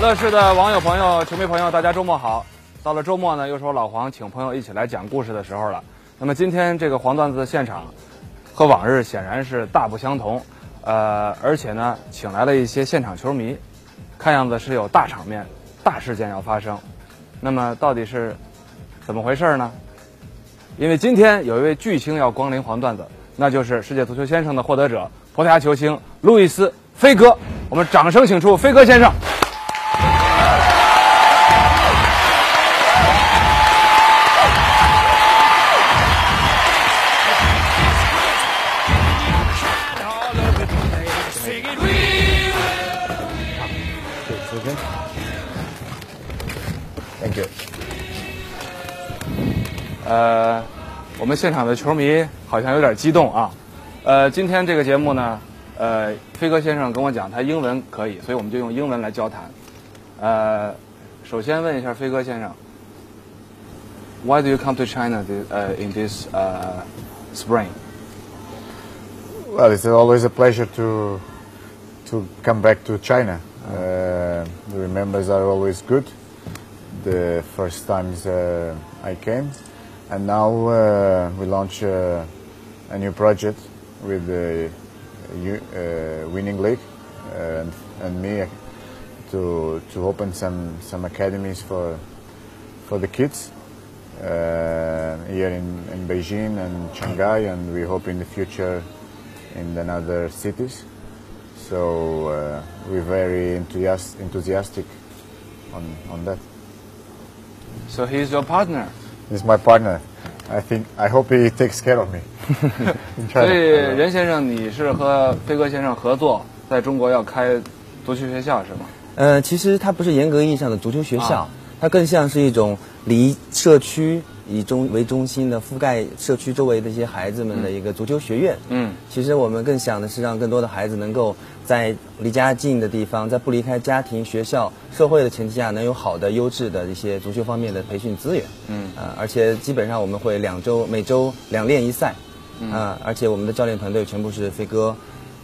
乐视的网友朋友、球迷朋友，大家周末好！到了周末呢，又是我老黄请朋友一起来讲故事的时候了。那么今天这个黄段子的现场，和往日显然是大不相同。呃，而且呢，请来了一些现场球迷，看样子是有大场面、大事件要发生。那么到底是怎么回事呢？因为今天有一位巨星要光临黄段子，那就是世界足球先生的获得者——葡萄牙球星路易斯·菲哥。我们掌声请出菲哥先生。们现场的球迷好像有点激动啊。呃，今天这个节目呢，呃，菲戈先生跟我讲他英文可以，所以我们就用英文来交谈。呃，首先问一下菲戈先生，Why do you come to China this, uh, in this uh, spring? Well, it's always a pleasure to to come back to China. Uh, the remembers are always good. The first times uh, I came and now uh, we launch uh, a new project with the uh, Winning League uh, and, and me to to open some some academies for for the kids uh, here in, in Beijing and Shanghai, and we hope in the future in another cities. So uh, we're very enthusiast, enthusiastic on, on that. So he's your partner. He's my partner. I think I hope he takes care of me. 所以任先生，你是和飞哥先生合作，在中国要开足球学校是吗？呃，其实它不是严格意义上的足球学校，啊它更像是一种离社区以中为中心的覆盖社区周围的一些孩子们的一个足球学院。嗯，其实我们更想的是让更多的孩子能够在离家近的地方，在不离开家庭、学校、社会的前提下，能有好的、优质的一些足球方面的培训资源。嗯呃，而且基本上我们会两周每周两练一赛。嗯、而且我们的教练团队全部是飞哥，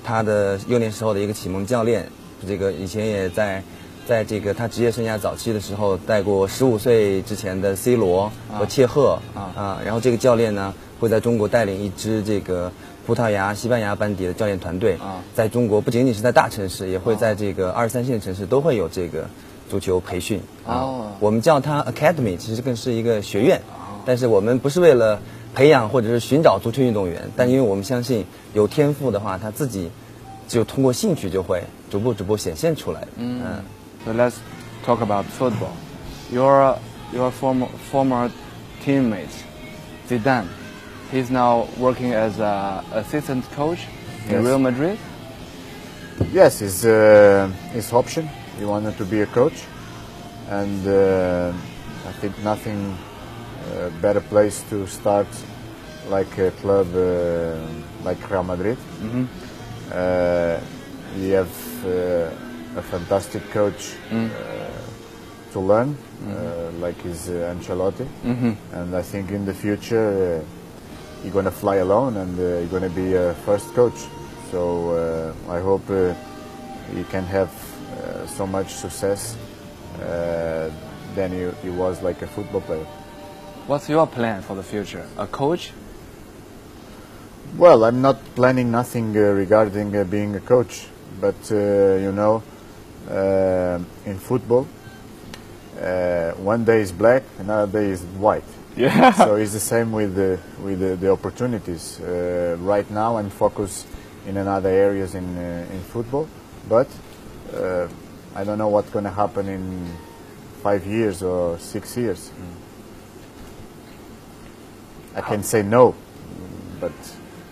他的幼年时候的一个启蒙教练，这个以前也在。在这个他职业生涯早期的时候，带过十五岁之前的 C 罗和切赫啊。然后这个教练呢会在中国带领一支这个葡萄牙、西班牙班底的教练团队啊。在中国不仅仅是在大城市，也会在这个二三线城市都会有这个足球培训。啊。哦。我们叫它 academy，其实更是一个学院，但是我们不是为了培养或者是寻找足球运动员，但因为我们相信有天赋的话，他自己就通过兴趣就会逐步逐步显现出来。的。嗯 So let's talk about football. Your your former former teammate Zidane, he's now working as a assistant coach in Yes. Real Madrid. Yes, it's uh, his option. He wanted to be a coach, and uh, I think nothing uh, better place to start like a club uh, like Real Madrid. Uh, we have uh, a fantastic coach uh, to learn, uh, like is uh, Ancelotti, and I think in the future uh, you're going to fly alone and uh, you're going to be a first coach. So uh, I hope uh, he can have uh, so much success uh, than he, he was like a football player. What's your plan for the future? A coach? Well, I'm not planning nothing uh, regarding uh, being a coach, but uh, you know, uh, in football, uh, one day is black, another day is white. Yeah. so it's the same with the with the, the opportunities. Uh, right now, I'm focused in another areas in uh, in football, but uh, I don't know what's going to happen in five years or six years. I can say no, but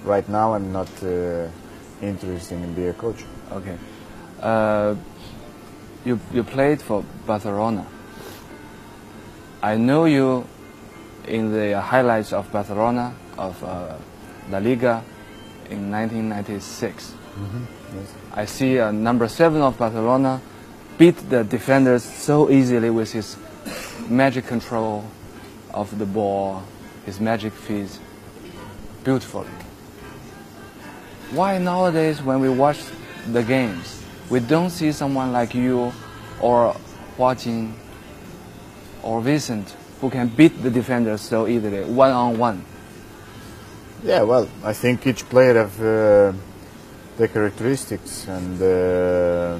right now I'm not uh, interested in being a coach. OK，呃，you you played for Barcelona. I know you in the highlights of Barcelona of uh, La Liga in 1996. Yes. I see uh, number seven of Barcelona beat the defenders so easily with his magic control of the ball, his magic feet, beautifully. Why nowadays when we watch the games, we don't see someone like you or watching or Vincent who can beat the defenders so easily, one on one? Yeah, well, I think each player have uh, their characteristics and uh,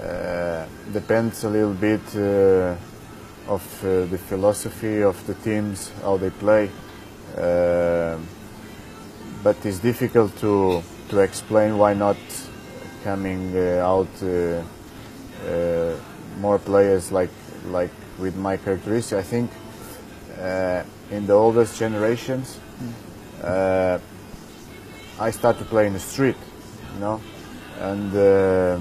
uh, depends a little bit uh, of uh, the philosophy of the teams, how they play. Uh, but it's difficult to to explain why not coming uh, out uh, uh, more players like like with my characteristics. I think uh, in the oldest generations, uh, I start to play in the street, you know, and uh,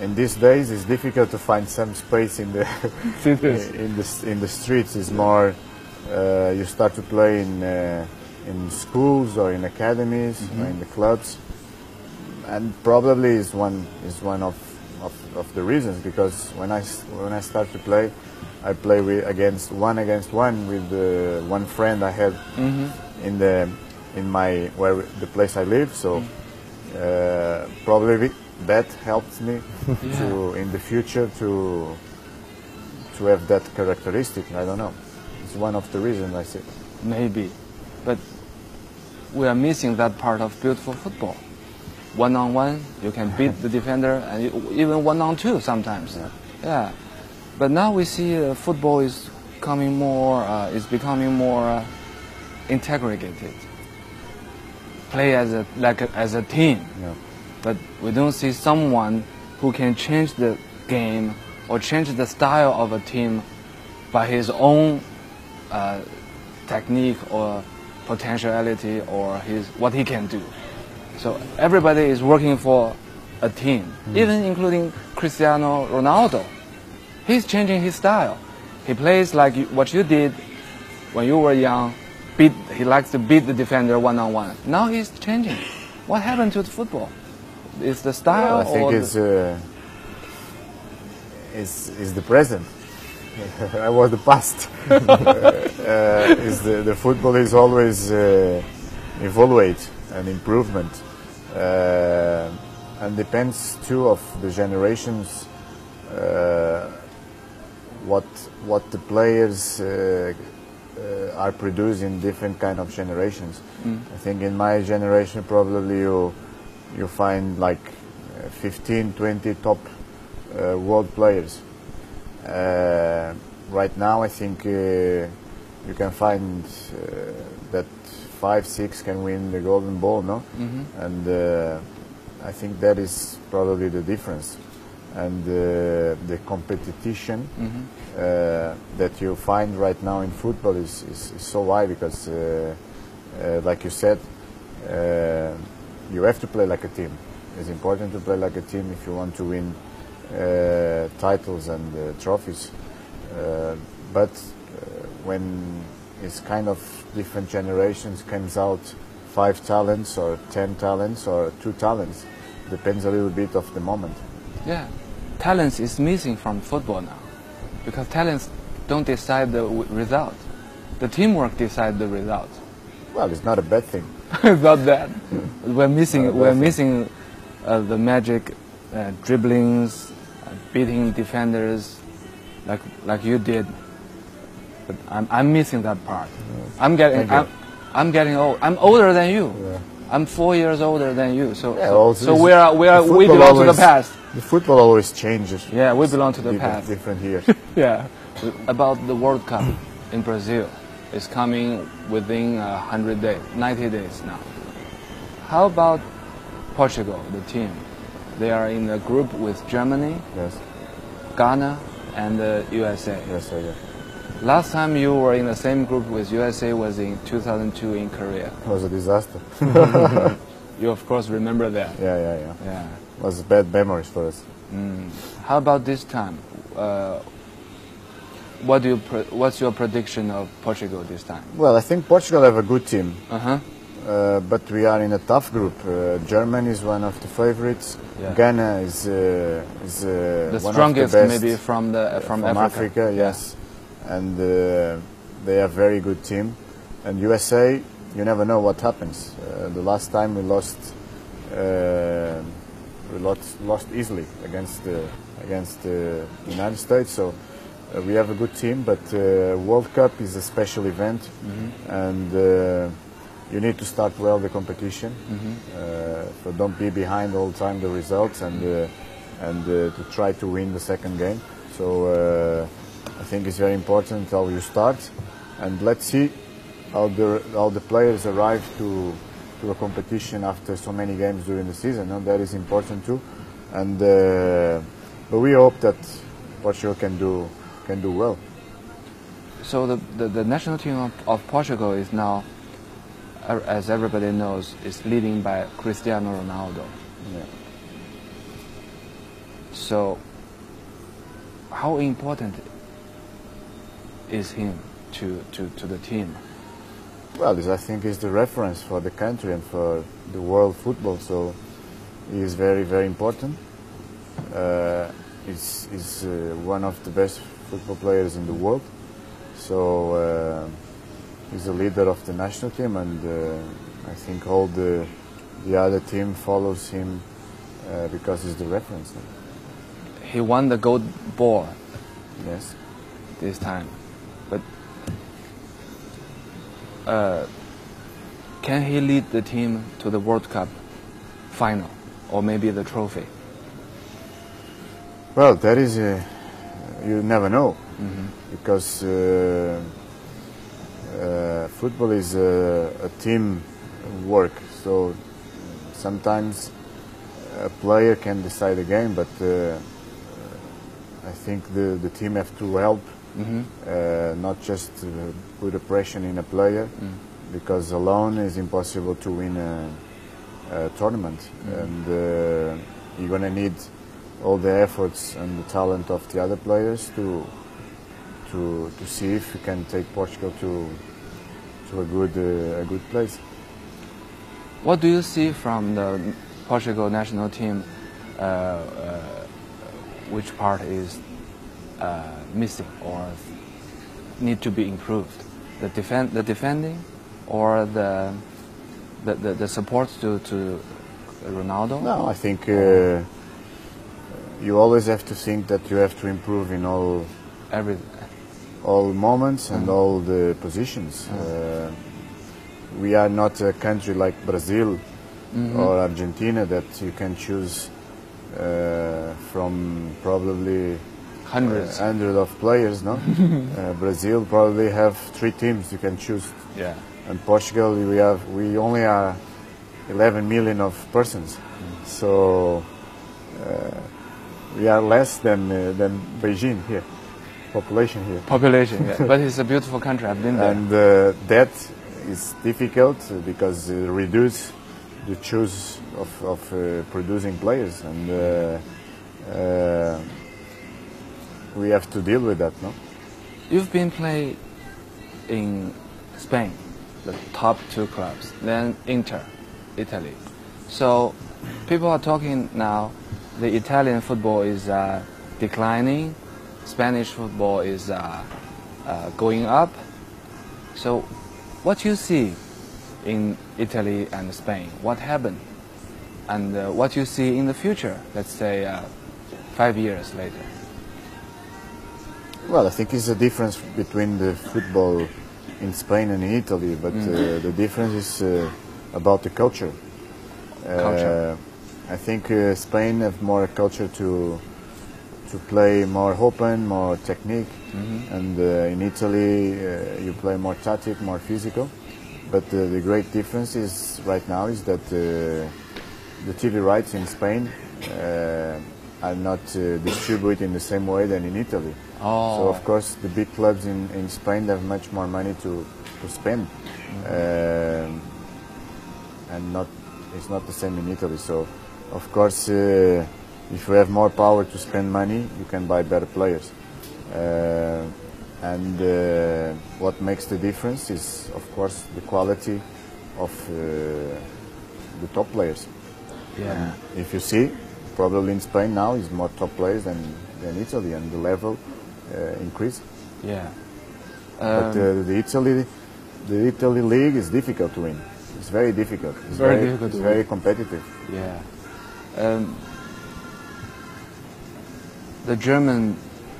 in these days it's difficult to find some space in the in the in the streets. Is more uh, you start to play in uh, in schools or in academies or in the clubs, and probably is one is one of, of, of the reasons because when I when I start to play, I play with against one against one with uh, one friend I had in the in my where the place I live. So uh, probably that helps me to in the future to to have that characteristic. I don't know. It's one of the reasons I say. Maybe, but we are missing that part of beautiful football. One on one, you can beat the defender, and even one on two sometimes. Yeah. But now we see uh, football is coming more, uh, is becoming more uh, integrated. Play as a like a, as a team, Yeah. but we don't see someone who can change the game or change the style of a team by his own uh, technique or potentiality or his what he can do. So everybody is working for a team, even including Cristiano Ronaldo. He's changing his style. He plays like you, what you did when you were young. Beat, he likes to beat the defender one on one. Now he's changing. What happened to the football? Is the style I think it's the, uh, is is the present. I was the past. uh, is the, the football is always uh, evaluate and improvement, uh, and depends too of the generations. Uh, what what the players uh, uh, are producing different kind of generations. I think in my generation probably you you find like uh, 15, 20 top uh, world players. Uh, right now I think uh, you can find uh, five, six can win the golden ball, no? And uh, I think that is probably the difference. And uh, the competition uh, that you find right now in football is, is, is so high because, uh, uh, like you said, uh, you have to play like a team. It's important to play like a team if you want to win uh, titles and uh, trophies. Uh, but uh, when it's kind of different generations comes out five talents or ten talents or two talents, depends a little bit of the moment. Yeah, talents is missing from football now, because talents don't decide the w- result. The teamwork decide the result. Well, it's not a bad thing. it's not that. We're missing. We're thing. missing uh, the magic uh, dribblings, uh, beating defenders, like like you did. But I'm I'm missing that part. I'm getting. I'm, I'm getting old. I'm older than you. Yeah. I'm four years older than you. So Yeah, so, so we are we are we belong to the past. The football always changes. Yeah, we belong to the different, past. different years. Yeah, about the World Cup in Brazil. It's coming within 100 days, 90 days now. How about Portugal, the team? They are in a group with Germany, yes, Ghana, and the USA. yes, I yeah. Last time you were in the same group with USA was in 2002 in Korea. It was a disaster. You of course remember that. Yeah, yeah, yeah. Yeah. was bad memories for us. How about this time? Uh, what do you? What's your prediction of Portugal this time? Well, I think Portugal have a good team, Uh huh. uh, but we are in a tough group. Uh, Germany is one of the favorites. Yeah. Ghana is uh, is uh, The strongest, the maybe from the from, from Africa. Africa. yes, and uh, they are very good team. And USA, you never know what happens. Uh, the last time we lost, uh, we lost, lost easily against the against the United States. So uh, we have a good team, but uh, World Cup is a special event, and uh, you need to start well the competition. Uh, so don't be behind all the time the results, and uh, and uh, to try to win the second game. So uh, think it's very important how you start, and let's see how the how the players arrive to to a competition after so many games during the season. And That is important too, and uh, but we hope that Portugal can do can do well. So the, the, the national team of, of Portugal is now, uh, as everybody knows, is leading by Cristiano Ronaldo. Yeah. So, how important is him to, to, to the team? Well, this I think is the reference for the country and for the world football. So he is very, very important. Uh, he's he's uh, one of the best football players in the world. So uh, he's a leader of the national team, and uh, I think all the the other team follows him uh, because he's the reference. He won the gold ball Yes. this time, but uh, can he lead the team to the World Cup final or maybe the trophy? Well, that is, uh, you never know, because uh, uh, football is a, a team work. So sometimes a player can decide a game, but uh, I think the, the team have to help, uh, not just uh, put a pressure in a player, because alone is impossible to win a, a tournament, and uh, you're gonna need all the efforts and the talent of the other players to to to see if you can take Portugal to to a good uh, a good place. What do you see from the Portugal national team? Uh, uh, which part is uh, missing or need to be improved? The defend, the defending, or the the, the, the support to to Ronaldo? No, I think uh, you always have to think that you have to improve in all Every all moments and all the positions. Uh, we are not a country like Brazil or Argentina that you can choose uh, from probably hundreds. a hundred of players. No, uh, Brazil probably have three teams you can choose. yeah. And Portugal, we have we only are 11 million of persons, so uh, we are less than uh, than Beijing here, population here. Population, yeah. but it's a beautiful country. I've been there. and uh, that is difficult uh, because it reduce the choose of, of uh, producing players and uh, uh, we have to deal with that no You've been playing in Spain, the top two clubs, then Inter, Italy. So people are talking now. The Italian football is uh, declining. Spanish football is uh, uh, going up. So, what you see in Italy and Spain? What happened? And uh, what you see in the future? Let's say uh, five years later. Well I think it's a difference between the football in Spain and in Italy but uh, the difference is uh, about the culture Culture. Uh, I think uh, Spain have more culture to to play more open, more technique, and uh, in Italy uh, you play more tactic, more physical. But uh, the great difference is right now is that uh, the TV rights in Spain uh, are not uh, distributed in the same way than in Italy. So Oh. of course the big clubs in, in Spain have much more money to, to spend, um, and not it's not the same in Italy. So, of course, uh, if you have more power to spend money, you can buy better players. Uh, and uh, what makes the difference is, of course, the quality of uh, the top players. Yeah. If you see, probably in Spain now is more top players than, than Italy, and the level uh, increased. Yeah. But Um, uh, the Italy, the Italy league is difficult to win. It's very difficult. It's Very difficult It's very win. competitive. Yeah. Um, the German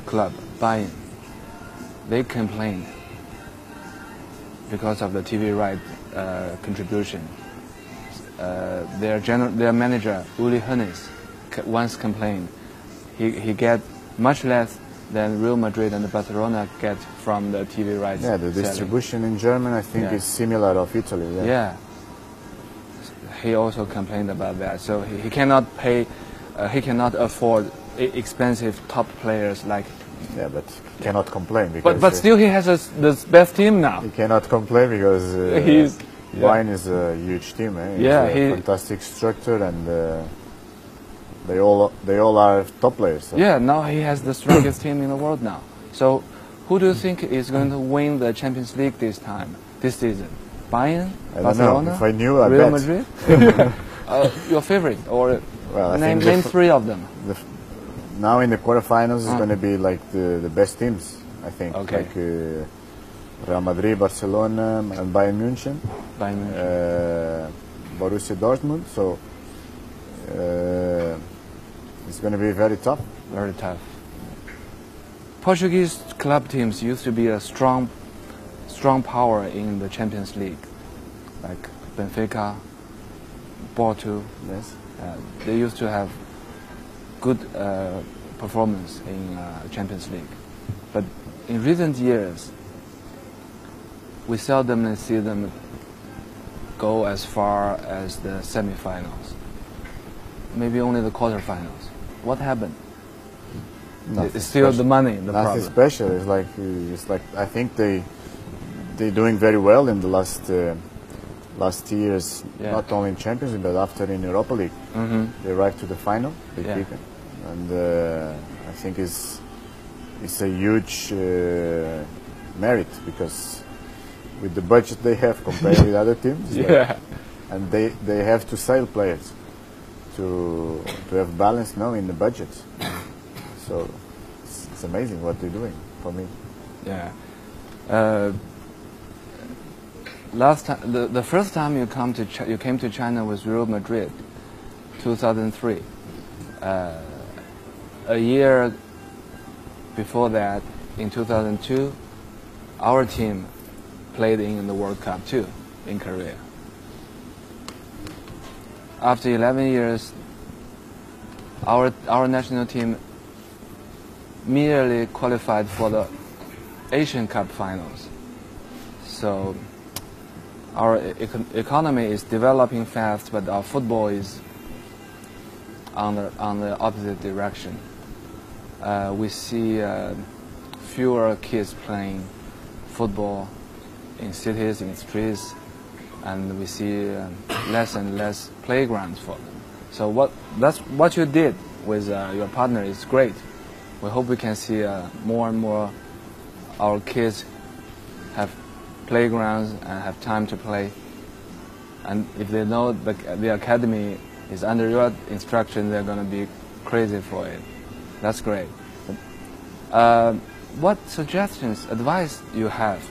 club, Bayern, they complained because of the TV right uh, contribution. Uh, their, gener- their manager, Uli Hoeneß, once complained he, he get much less than Real Madrid and Barcelona get from the TV rights. Yeah, the selling. distribution in German, I think, Yeah. is similar of Italy. Yeah. Yeah. He also complained about that. So he, he cannot pay, uh, he cannot afford expensive top players like. Yeah, but cannot complain because But but uh, still, he has a the best team now. he cannot complain because uh, He's- yeah. Bayern is a huge team. Eh? Yeah, he- fantastic structure, and uh, they all they all are top players. So. Yeah, now he has the strongest team in the world now. So, who do you think is going to win the Champions League this time, this season? Bayern, I don't know. Barcelona, If I knew, I Real bet. Madrid. uh, your favorite, or Well, name name three of them. The now in the quarterfinals is Ah. going to be like the, the best teams, I think. Okay. Like uh, Real Madrid, Barcelona, and Bayern München, Bayern Munich. uh, Borussia Dortmund. So uh, it's going to be very tough. Very tough. Portuguese club teams used to be a strong, strong power in the Champions League, like Benfica, Porto. Yes. Uh, they used to have good uh, performance in uh, Champions League, but in recent years, we seldom see them go as far as the semifinals. Maybe only the quarterfinals. What happened? Nothing It's still special. the money, the Nothing problem. special. It's like it's like I think they they're doing very well in the last uh, last years. Yeah. Not only in Champions League, but after in Europa League, hmm they arrived to the final. They Yeah. beat them. and uh, I think it's it's a huge uh, merit because with the budget they have compared with other teams, it's like- and they they have to sell players to to have balance now in the budget. So it's, it's amazing what they're doing for me. Yeah. Uh, last time, the, the first time you come to Chi- you came to China was Real Madrid, 2003. Uh, a year before that, in 2002, our team played in the World Cup too, in Korea. After 11 years, our our national team merely qualified for the Asian Cup finals. So our econ- economy is developing fast, but our football is on the on the opposite direction. Uh, we see uh, fewer kids playing football in cities, in streets, and we see uh, less and less playgrounds for them. So what that's what you did with uh, your partner is great. We hope we can see uh, more and more our kids have playgrounds and have time to play. And if they know the, the academy is under your instruction, they're going to be crazy for it. That's great. Uh, what suggestions, advice you have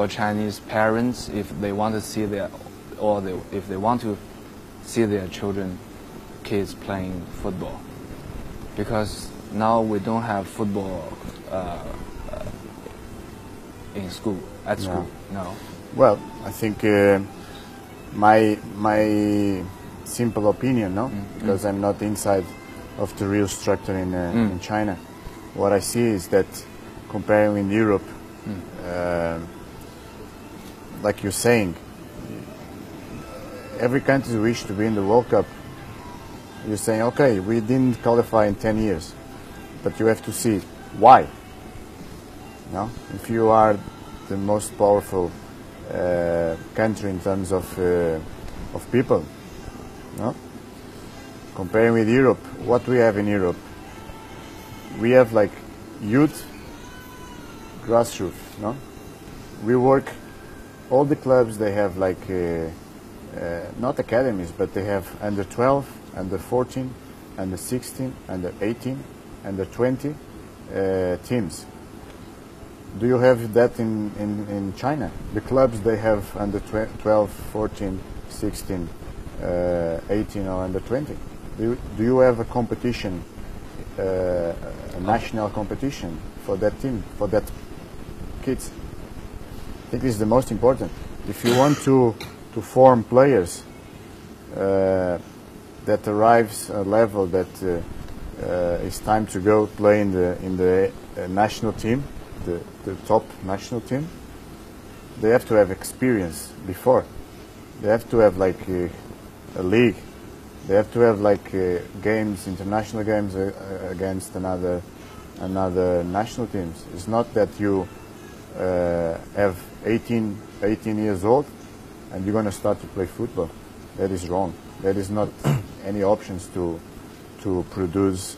for Chinese parents if they want to see their, or they, if they want to see their children, kids playing football? Because now we don't have football uh, uh, in school, at No. school. No. Well, I think uh, my my simple opinion, no, because I'm not inside of the real structure in uh, Mm. in China. What I see is that comparing in Europe, uh, like you're saying, every country wish to be in the World Cup. You're saying, okay, we didn't qualify in 10 years, but you have to see why. No, if you are the most powerful uh, country in terms of uh, of people, No? Comparing with Europe, what we have in Europe, we have like youth grassroots. No, we work. All the clubs they have like uh, uh, not academies, but they have under 12, under 14, under 16, under 18, under 20 uh, teams. Do you have that in, in, in China? The clubs they have under 12, 14, 16, uh, 18 or under 20. Do you, do you have a competition, uh, a national competition for that team, for that kids? I think this is the most important. If you want to, to form players uh, that arrives a level that uh, uh, it's time to go play in the in the uh, national team, the, the top national team. They have to have experience before. They have to have like a, a league. They have to have like uh, games, international games uh, uh, against another another national teams. It's not that you uh, have 18, 18 years old and you're going to start to play football. That is wrong. There is not any options to to produce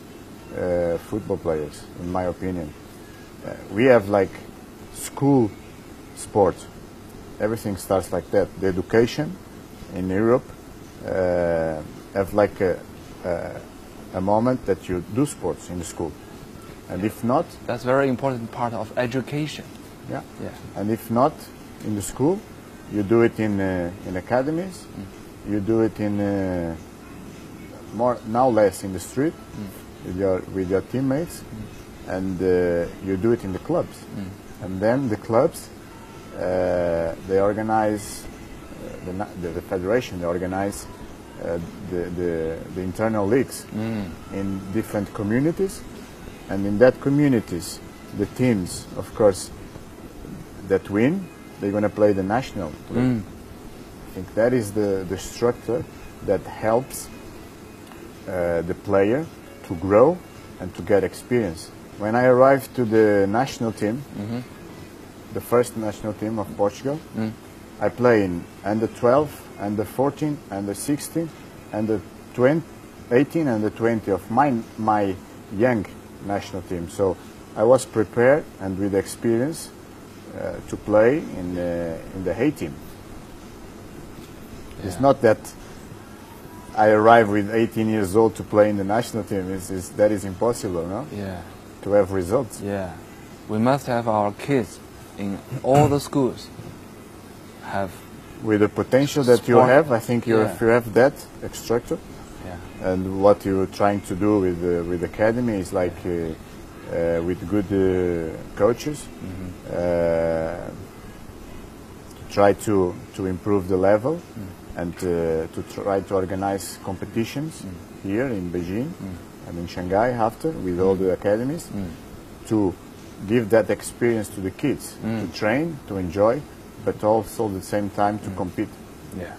uh, football players, in my opinion. Uh, we have like school sport. Everything starts like that. The education in Europe uh, have like a, a, a moment that you do sports in the school, and if not, That's very important part of education. Yeah. Yeah. And if not in the school, you do it in uh, in academies. You do it in uh, more now less in the street with your with your teammates, and uh, you do it in the clubs. And then the clubs uh, they organize uh, the, the the federation. They organize uh, the, the the internal leagues in different communities, and in that communities, the teams, of course, that win, they're going to play the national league. Mm. I think that is the, the structure that helps uh, the player to grow and to get experience. When I arrived to the national team, mm-hmm. the first national team of Portugal, mm. I play in under 12, under 14, under 16, under 20, 18, and the 20 of my, my young national team. So I was prepared and with experience to play in, uh, in the A team. It's not that I arrive with 18 years old to play in the national team. It's, it's, that is impossible, no? Yeah. To have results. Yeah. We must have our kids in all the schools have With the potential that you have, I think you Yeah. if you have that structure, yeah. and what you're trying to do with the, with academy is like uh, uh, Uh, with good uh, coaches. Mm-hmm. Uh, to try to to improve the level mm. and uh, to try to organize competitions mm. here in Beijing mm. and in Shanghai after with all the academies to give that experience to the kids to train to enjoy but also at the same time to compete. Yeah,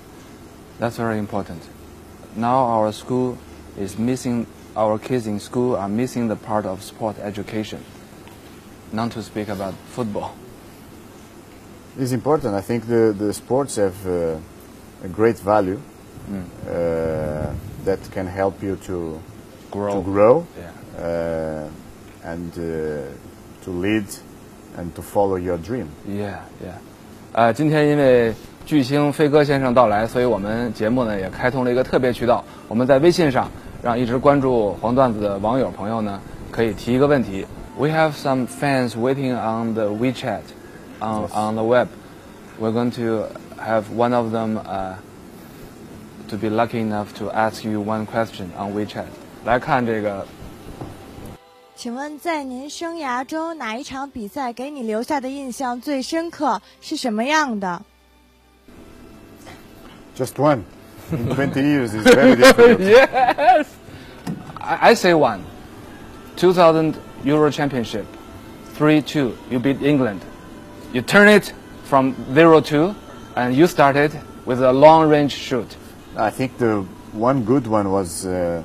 that's very important. Now our school is missing, our kids in school are missing the part of sport education, not to speak about football. It's important. I think the, the sports have uh, a great value mm. uh, that can help you to grow, to grow yeah. uh, and uh, to lead and to follow your dream. Yeah, yeah. 啊、呃，今天因为巨星菲戈先生到来，所以我们节目呢也开通了一个特别渠道。我们在微信上让一直关注黄段子的网友朋友呢可以提一个问题。We have some fans waiting on the WeChat, on on the web. We're going to have one of them uh, to be lucky enough to ask you one question on WeChat. 来看这个请问，在您生涯中哪一场比赛给你留下的印象最深刻？是什么样的？ Just one in 20 years is very difficult. yes. I, I say one. 2000 Euro Championship, 3-2. You beat England. You turn it from 0-2, and you started with a long-range shoot. I think the one good one was uh,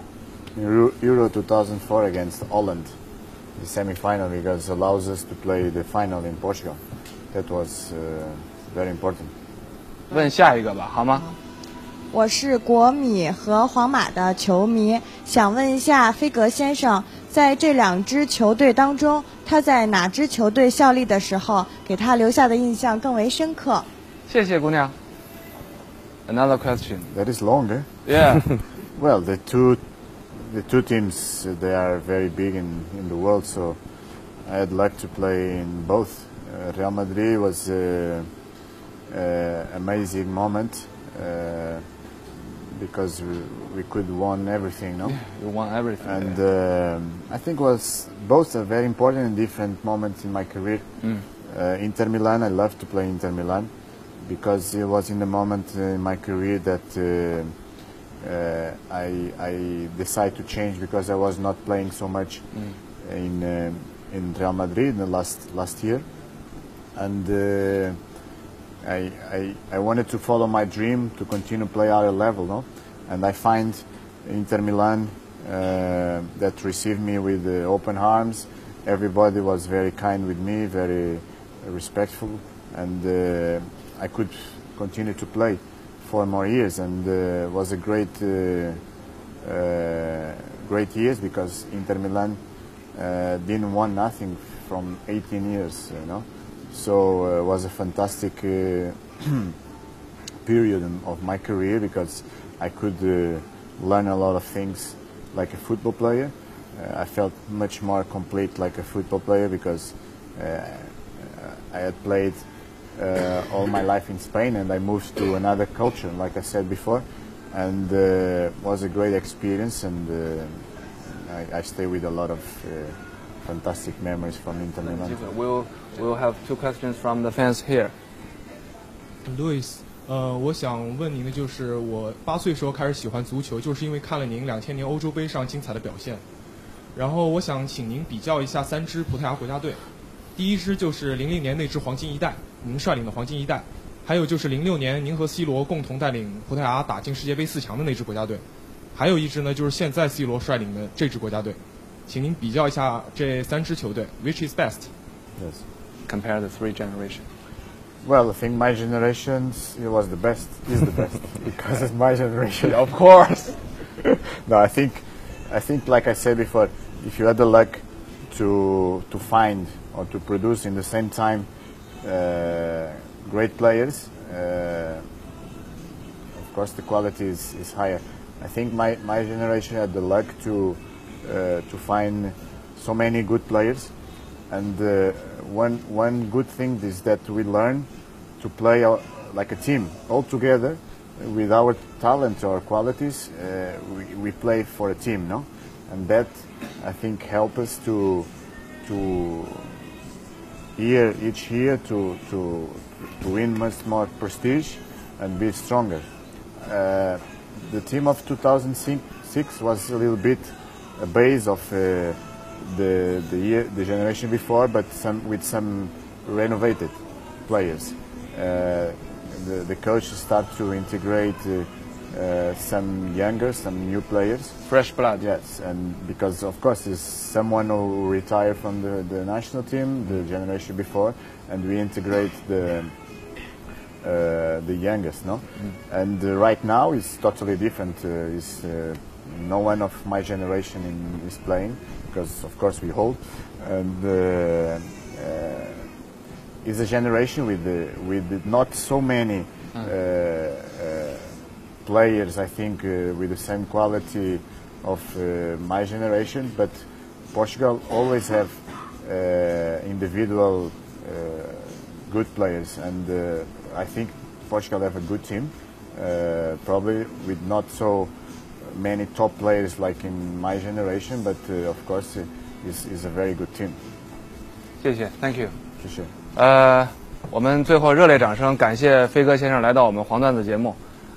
Euro, Euro 2004 against Holland, the semi-final, because it allows us to play the final in Portugal. That was uh, very important. 问下一个吧，好吗？ 我是国米和皇马的球迷，想问一下菲戈先生，在这两支球队当中，他在哪支球队效力的时候，给他留下的印象更为深刻？谢谢姑娘。Another question. That is long, eh? Yeah. well, the two, the two teams, they are very big in in the world, so I'd like to play in both. Uh, Real Madrid was an amazing moment. Uh, because we, we could won everything, no? you won everything. and um I think was both are very important and different moments in my career. Uh, Inter Milan, I love to play Inter Milan because it was in the moment in my career that uh, uh, I, I decided to change because I was not playing so much in um in Real Madrid in the last last year, and. I, I, I wanted to follow my dream to continue play at a level, no? And I find Inter Milan uh, that received me with uh, open arms. Everybody was very kind with me, very respectful, and uh, I could continue to play for more years. And uh, was a great, uh, uh, great years because Inter Milan didn't want nothing from 18 years, you know. So uh, it was a fantastic uh, period of my career because I could uh, learn a lot of things like a football player. I felt much more complete like a football player because I had played uh, all my life in Spain and I moved to another culture, like I said before, and uh, was a great experience and uh, I, I stay with a lot of fantastic memories from Inter Milan. We'll we'll have two questions from the fans here. Louis，呃，我想问您的就是，我八岁时候开始喜欢足球，就是因为看了您两千年欧洲杯上精彩的表现。然后我想请您比较一下三支葡萄牙国家队，第一支就是零零年那支黄金一代，您率领的黄金一代，还有就是零六年您和 C 罗共同带领葡萄牙打进世界杯四强的那支国家队，还有一支呢就是现在 C 罗率领的这支国家队，请您比较一下这三支球队，which is best？ Yes. Compare the three generations. Well, I think my generation it was the best, is the best because it's my generation. Of course. no, I think, I think, like I said before, if you had the luck to to find or to produce in the same time uh, great players, uh, of course the quality is, is higher. I think my, my generation had the luck to uh, to find so many good players, and uh, one one good thing is that we learn to play uh, like a team all together with our talent or qualities. Uh, we, we play for a team, no, and that I think help us to to year each year to to to win much more prestige and be stronger. Uh, the team of 2006 was a little bit a base of uh, the the year the generation before, but some with some renovated players. Uh, the the coach start to integrate uh, uh, some younger, some new players. Fresh blood. Yes, and because of course there's someone who retired from the, the national team, the generation before, and we integrate the uh, the youngest, no? And uh, right now it's totally different. Uh, it's, uh, no one of my generation in, is playing because of course we hold, and uh, uh, it's a generation with the, with not so many. Uh, uh, players, I think, uh, with the same quality of uh, my generation. But Portugal always have uh, individual uh, good players, and uh, I think Portugal have a good team, uh, probably with not so many top players like in my generation, but uh, of course, it is is a very good team. 谢谢，Thank you。谢谢。呃，我们最后热烈掌声，感谢菲戈先生来到我们黄段子节目，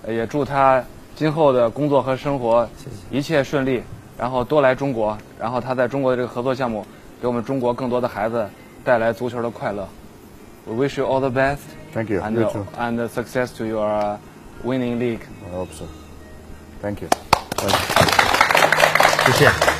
也祝他今后的工作和生活一切顺利，然后多来中国，然后他在中国的这个合作项目，给我们中国更多的孩子带来足球的快乐。We wish you all the best. Thank you. And you too. and success to your uh, winning league. I hope so. Thank you. 谢谢。